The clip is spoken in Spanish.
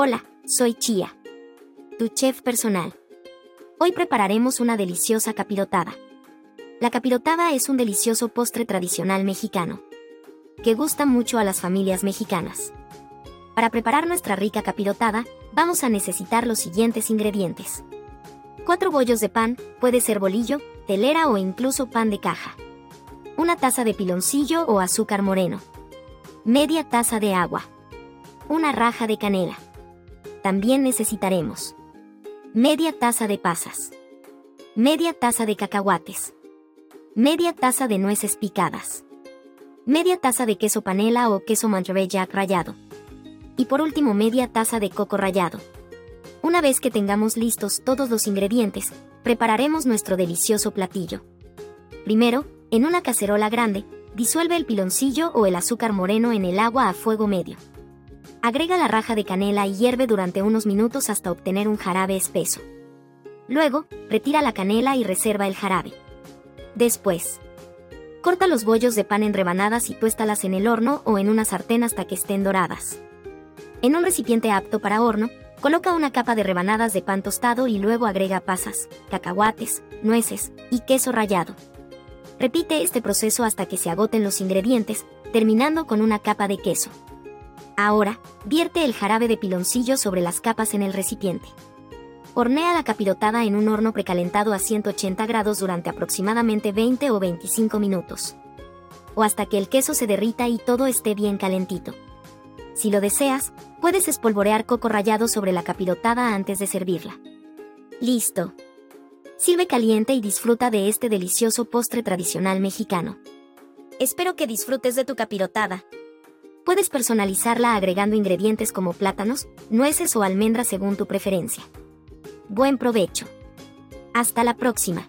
Hola, soy Chia, tu chef personal. Hoy prepararemos una deliciosa capirotada. La capirotada es un delicioso postre tradicional mexicano, que gusta mucho a las familias mexicanas. Para preparar nuestra rica capirotada, vamos a necesitar los siguientes ingredientes. 4 bollos de pan, puede ser bolillo, telera o incluso pan de caja. Una taza de piloncillo o azúcar moreno. Media taza de agua. Una raja de canela. También necesitaremos media taza de pasas, media taza de cacahuates, media taza de nueces picadas, media taza de queso panela o queso Monterey Jack rallado, y por último media taza de coco rallado. Una vez que tengamos listos todos los ingredientes, prepararemos nuestro delicioso platillo. Primero, en una cacerola grande, disuelve el piloncillo o el azúcar moreno en el agua a fuego medio. Agrega la raja de canela y hierve durante unos minutos hasta obtener un jarabe espeso. Luego, retira la canela y reserva el jarabe. Después, corta los bollos de pan en rebanadas y tuéstalas en el horno o en una sartén hasta que estén doradas. En un recipiente apto para horno, coloca una capa de rebanadas de pan tostado y luego agrega pasas, cacahuates, nueces y queso rallado. Repite este proceso hasta que se agoten los ingredientes, terminando con una capa de queso. Ahora, vierte el jarabe de piloncillo sobre las capas en el recipiente. Hornea la capirotada en un horno precalentado a 180 grados durante aproximadamente 20 o 25 minutos. O hasta que el queso se derrita y todo esté bien calentito. Si lo deseas, puedes espolvorear coco rallado sobre la capirotada antes de servirla. Listo. Sirve caliente y disfruta de este delicioso postre tradicional mexicano. Espero que disfrutes de tu capirotada. Puedes personalizarla agregando ingredientes como plátanos, nueces o almendras según tu preferencia. Buen provecho. Hasta la próxima.